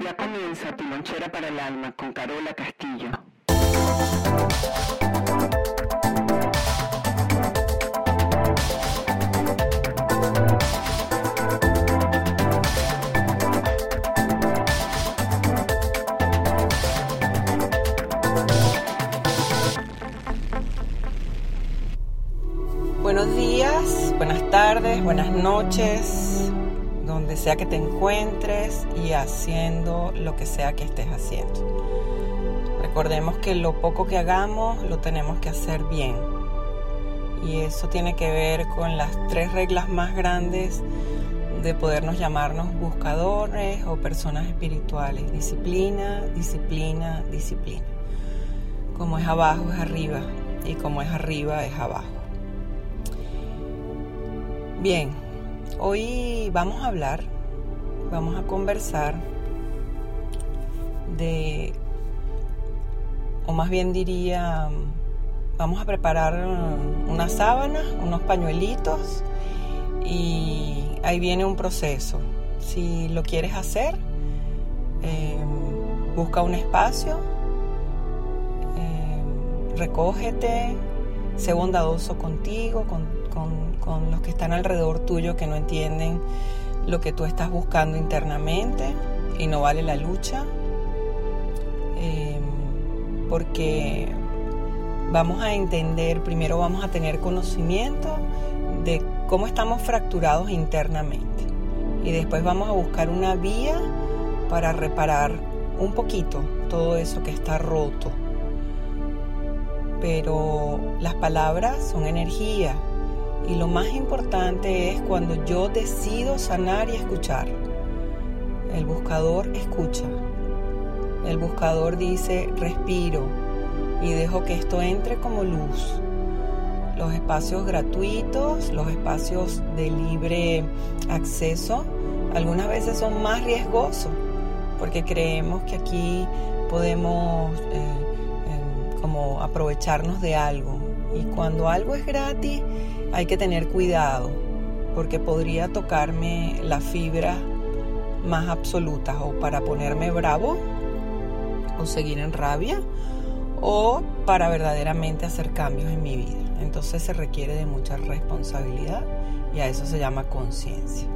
Ya comienza tu lonchera para el alma con Carola Castillo. Buenos días, buenas tardes, buenas noches, donde sea que te encuentres y haciendo lo que sea que estés haciendo. Recordemos que lo poco que hagamos lo tenemos que hacer bien. Y eso tiene que ver con las tres reglas más grandes de podernos llamarnos buscadores o personas espirituales. Disciplina, disciplina, disciplina. Como es abajo es arriba y como es arriba es abajo. Bien, hoy vamos a hablar, vamos a conversar de, o más bien diría, vamos a preparar unas sábanas, unos pañuelitos y ahí viene un proceso. Si lo quieres hacer, eh, busca un espacio, eh, recógete, sé bondadoso contigo, con, con, los que están alrededor tuyo que no entienden lo que tú estás buscando internamente y no vale la lucha. Eh, porque vamos a entender, primero vamos a tener conocimiento de cómo estamos fracturados internamente. Y después vamos a buscar una vía para reparar un poquito todo eso que está roto. Pero las palabras son energía y lo más importante es cuando yo decido sanar y escuchar. El buscador escucha. El buscador dice respiro y dejo que esto entre como luz. Los espacios gratuitos, los espacios de libre acceso, algunas veces son más riesgosos porque creemos que aquí podemos... Eh, como aprovecharnos de algo. Y cuando algo es gratis, hay que tener cuidado, porque podría tocarme la fibra más absoluta o para ponerme bravo o seguir en rabia o para verdaderamente hacer cambios en mi vida. Entonces se requiere de mucha responsabilidad y a eso se llama conciencia.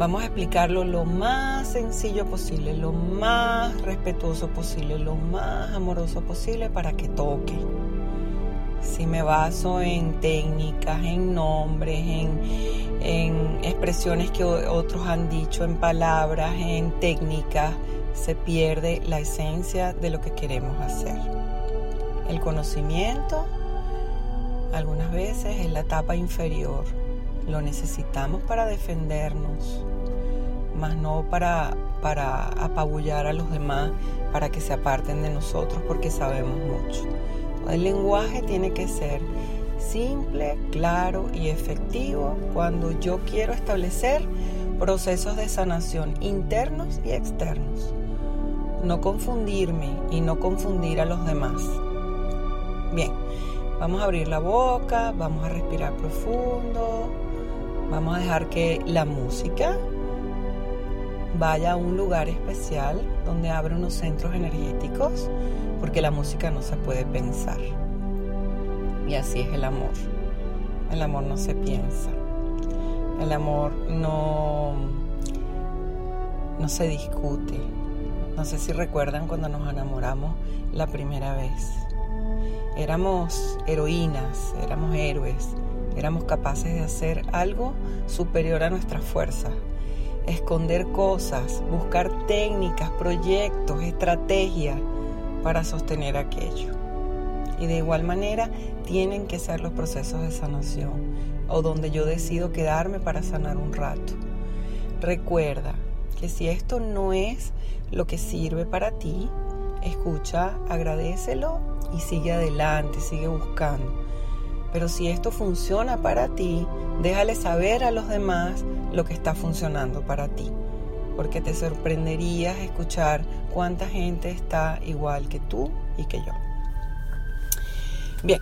Vamos a explicarlo lo más sencillo posible, lo más respetuoso posible, lo más amoroso posible para que toque. Si me baso en técnicas, en nombres, en, en expresiones que otros han dicho, en palabras, en técnicas, se pierde la esencia de lo que queremos hacer. El conocimiento algunas veces es la etapa inferior. Lo necesitamos para defendernos, más no para, para apabullar a los demás, para que se aparten de nosotros porque sabemos mucho. El lenguaje tiene que ser simple, claro y efectivo cuando yo quiero establecer procesos de sanación internos y externos. No confundirme y no confundir a los demás. Bien, vamos a abrir la boca, vamos a respirar profundo, vamos a dejar que la música vaya a un lugar especial donde abre unos centros energéticos, porque la música no se puede pensar. Y así es el amor. El amor no se piensa. El amor no, no se discute. No sé si recuerdan cuando nos enamoramos la primera vez. Éramos heroínas, éramos héroes, éramos capaces de hacer algo superior a nuestras fuerzas esconder cosas, buscar técnicas, proyectos, estrategias para sostener aquello. Y de igual manera tienen que ser los procesos de sanación o donde yo decido quedarme para sanar un rato. Recuerda que si esto no es lo que sirve para ti, escucha, agradecelo y sigue adelante, sigue buscando. Pero si esto funciona para ti, déjale saber a los demás lo que está funcionando para ti. Porque te sorprenderías escuchar cuánta gente está igual que tú y que yo. Bien,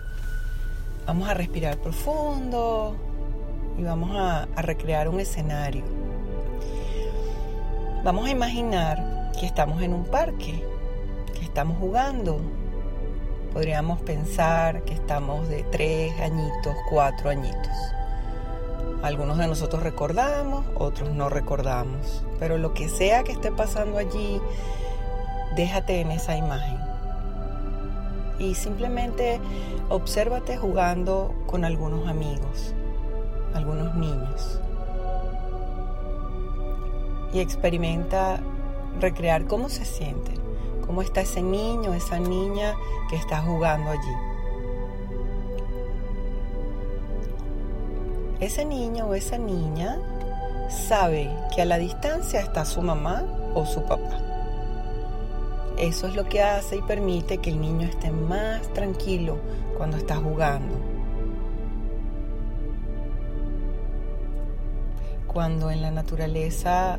vamos a respirar profundo y vamos a, a recrear un escenario. Vamos a imaginar que estamos en un parque, que estamos jugando. Podríamos pensar que estamos de tres añitos, cuatro añitos. Algunos de nosotros recordamos, otros no recordamos. Pero lo que sea que esté pasando allí, déjate en esa imagen. Y simplemente obsérvate jugando con algunos amigos, algunos niños. Y experimenta recrear cómo se siente, cómo está ese niño, esa niña que está jugando allí. Ese niño o esa niña sabe que a la distancia está su mamá o su papá. Eso es lo que hace y permite que el niño esté más tranquilo cuando está jugando. Cuando en la naturaleza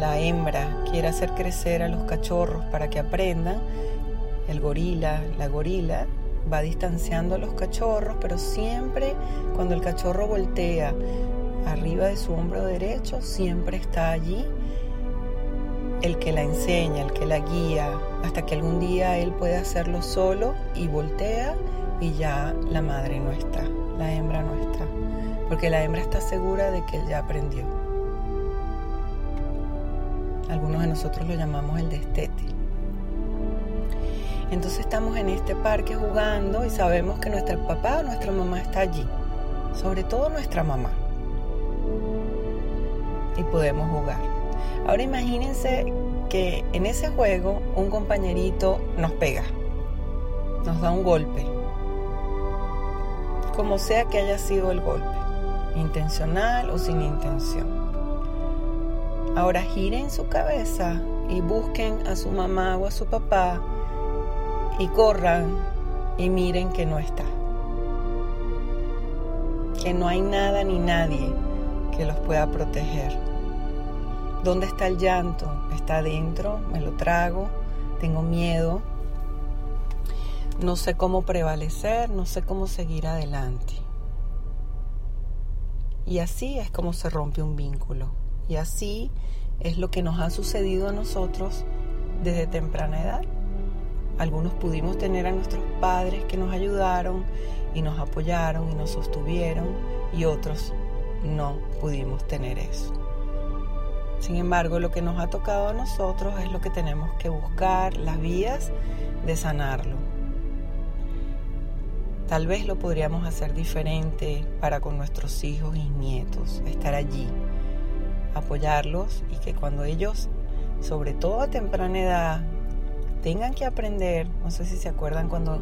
la hembra quiere hacer crecer a los cachorros para que aprendan, el gorila, la gorila, va distanciando a los cachorros, pero siempre cuando el cachorro voltea arriba de su hombro derecho, siempre está allí el que la enseña, el que la guía, hasta que algún día él puede hacerlo solo y voltea y ya la madre no está, la hembra no está, porque la hembra está segura de que él ya aprendió. Algunos de nosotros lo llamamos el destete. Entonces estamos en este parque jugando y sabemos que nuestro papá o nuestra mamá está allí, sobre todo nuestra mamá. Y podemos jugar. Ahora imagínense que en ese juego un compañerito nos pega, nos da un golpe, como sea que haya sido el golpe, intencional o sin intención. Ahora giren su cabeza y busquen a su mamá o a su papá y corran y miren que no está. Que no hay nada ni nadie que los pueda proteger. ¿Dónde está el llanto? ¿Está adentro? ¿Me lo trago? ¿Tengo miedo? No sé cómo prevalecer, no sé cómo seguir adelante. Y así es como se rompe un vínculo. Y así es lo que nos ha sucedido a nosotros desde temprana edad. Algunos pudimos tener a nuestros padres que nos ayudaron y nos apoyaron y nos sostuvieron y otros no pudimos tener eso. Sin embargo, lo que nos ha tocado a nosotros es lo que tenemos que buscar, las vías de sanarlo. Tal vez lo podríamos hacer diferente para con nuestros hijos y nietos, estar allí, apoyarlos y que cuando ellos, sobre todo a temprana edad, tengan que aprender, no sé si se acuerdan cuando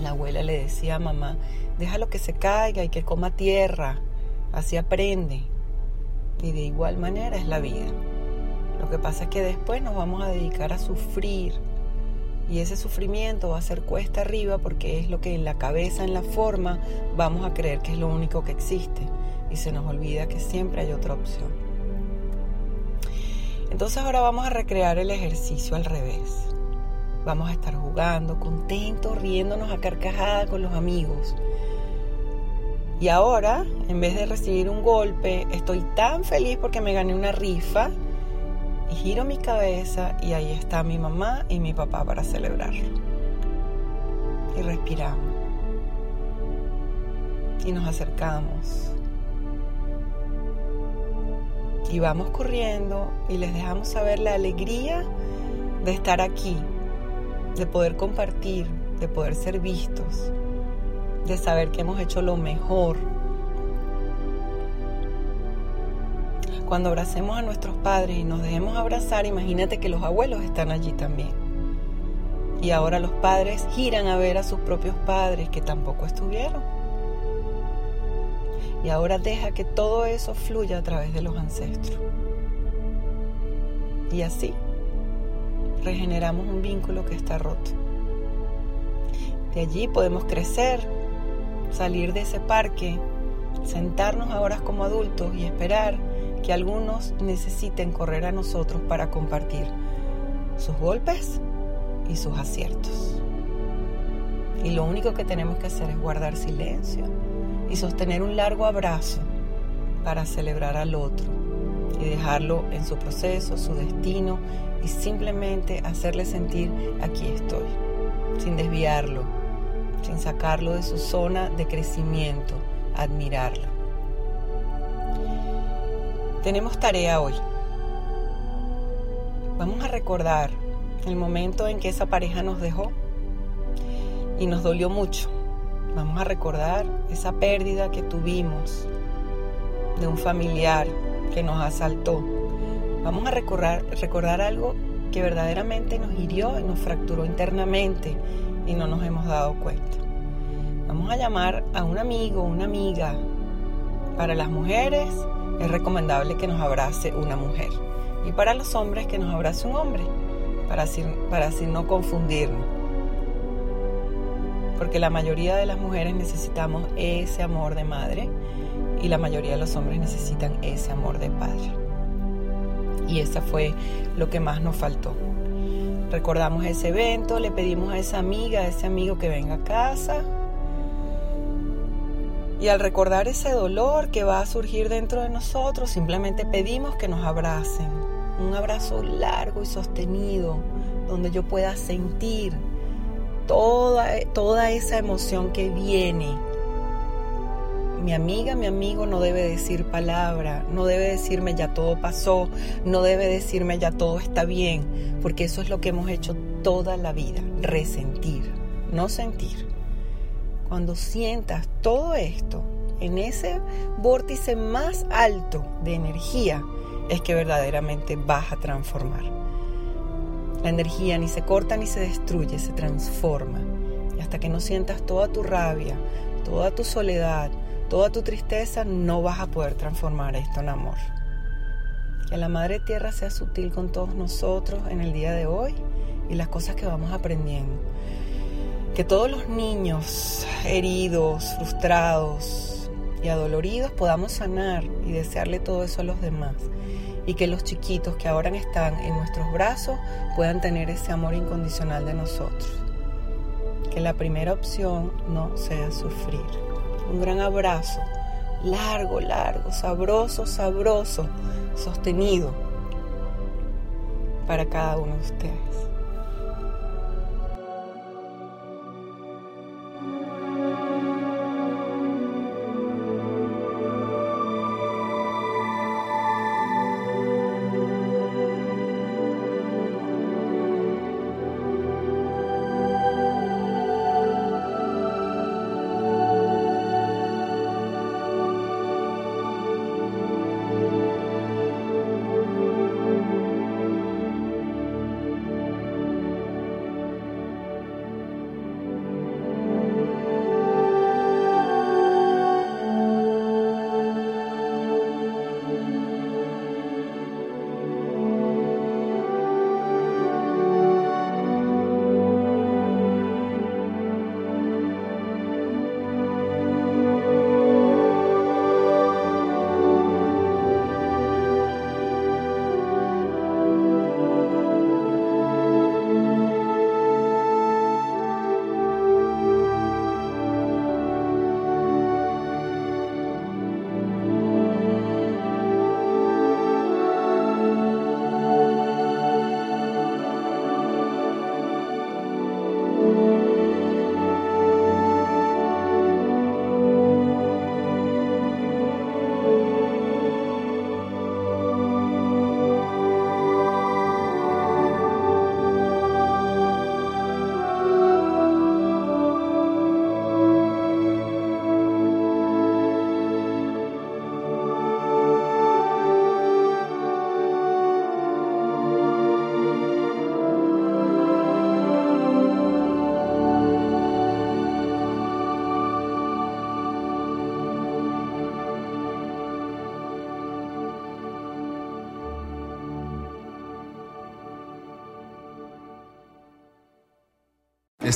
la abuela le decía a mamá, déjalo que se caiga y que coma tierra, así aprende. Y de igual manera es la vida. Lo que pasa es que después nos vamos a dedicar a sufrir y ese sufrimiento va a ser cuesta arriba porque es lo que en la cabeza, en la forma, vamos a creer que es lo único que existe y se nos olvida que siempre hay otra opción. Entonces ahora vamos a recrear el ejercicio al revés. Vamos a estar jugando, contentos, riéndonos a carcajada con los amigos. Y ahora, en vez de recibir un golpe, estoy tan feliz porque me gané una rifa y giro mi cabeza y ahí está mi mamá y mi papá para celebrarlo. Y respiramos. Y nos acercamos y vamos corriendo y les dejamos saber la alegría de estar aquí, de poder compartir, de poder ser vistos, de saber que hemos hecho lo mejor. Cuando abracemos a nuestros padres y nos dejemos abrazar, imagínate que los abuelos están allí también. Y ahora los padres giran a ver a sus propios padres que tampoco estuvieron. Y ahora deja que todo eso fluya a través de los ancestros. Y así regeneramos un vínculo que está roto. De allí podemos crecer, salir de ese parque, sentarnos ahora como adultos y esperar que algunos necesiten correr a nosotros para compartir sus golpes y sus aciertos. Y lo único que tenemos que hacer es guardar silencio y sostener un largo abrazo para celebrar al otro y dejarlo en su proceso, su destino y simplemente hacerle sentir aquí estoy, sin desviarlo, sin sacarlo de su zona de crecimiento, admirarlo. Tenemos tarea hoy. Vamos a recordar el momento en que esa pareja nos dejó y nos dolió mucho. Vamos a recordar esa pérdida que tuvimos de un familiar que nos asaltó. Vamos a recordar, recordar algo que verdaderamente nos hirió y nos fracturó internamente y no nos hemos dado cuenta. Vamos a llamar a un amigo, una amiga. Para las mujeres es recomendable que nos abrace una mujer. Y para los hombres que nos abrace un hombre, para para así no confundirnos. Porque la mayoría de las mujeres necesitamos ese amor de madre y la mayoría de los hombres necesitan ese amor de padre. Y eso fue lo que más nos faltó. Recordamos ese evento, le pedimos a esa amiga, a ese amigo que venga a casa, y al recordar ese dolor que va a surgir dentro de nosotros, simplemente pedimos que nos abracen. Un abrazo largo y sostenido, donde yo pueda sentir toda, toda esa emoción que viene. Mi amiga, mi amigo no debe decir palabra, no debe decirme ya todo pasó, no debe decirme ya todo está bien, porque eso es lo que hemos hecho toda la vida, resentir, no sentir. Cuando sientas todo esto en ese vórtice más alto de energía, es que verdaderamente vas a transformar. La energía ni se corta ni se destruye, se transforma. Y hasta que no sientas toda tu rabia, toda tu soledad, toda tu tristeza, no vas a poder transformar esto en amor. Que la Madre Tierra sea sutil con todos nosotros en el día de hoy y las cosas que vamos aprendiendo que todos los niños heridos, frustrados y adoloridos podamos sanar y desearle todo eso a los demás. Y que los chiquitos que ahora están en nuestros brazos puedan tener ese amor incondicional de nosotros. Que la primera opción no sea sufrir. Un gran abrazo, largo, largo, sabroso, sabroso, sostenido para cada uno de ustedes.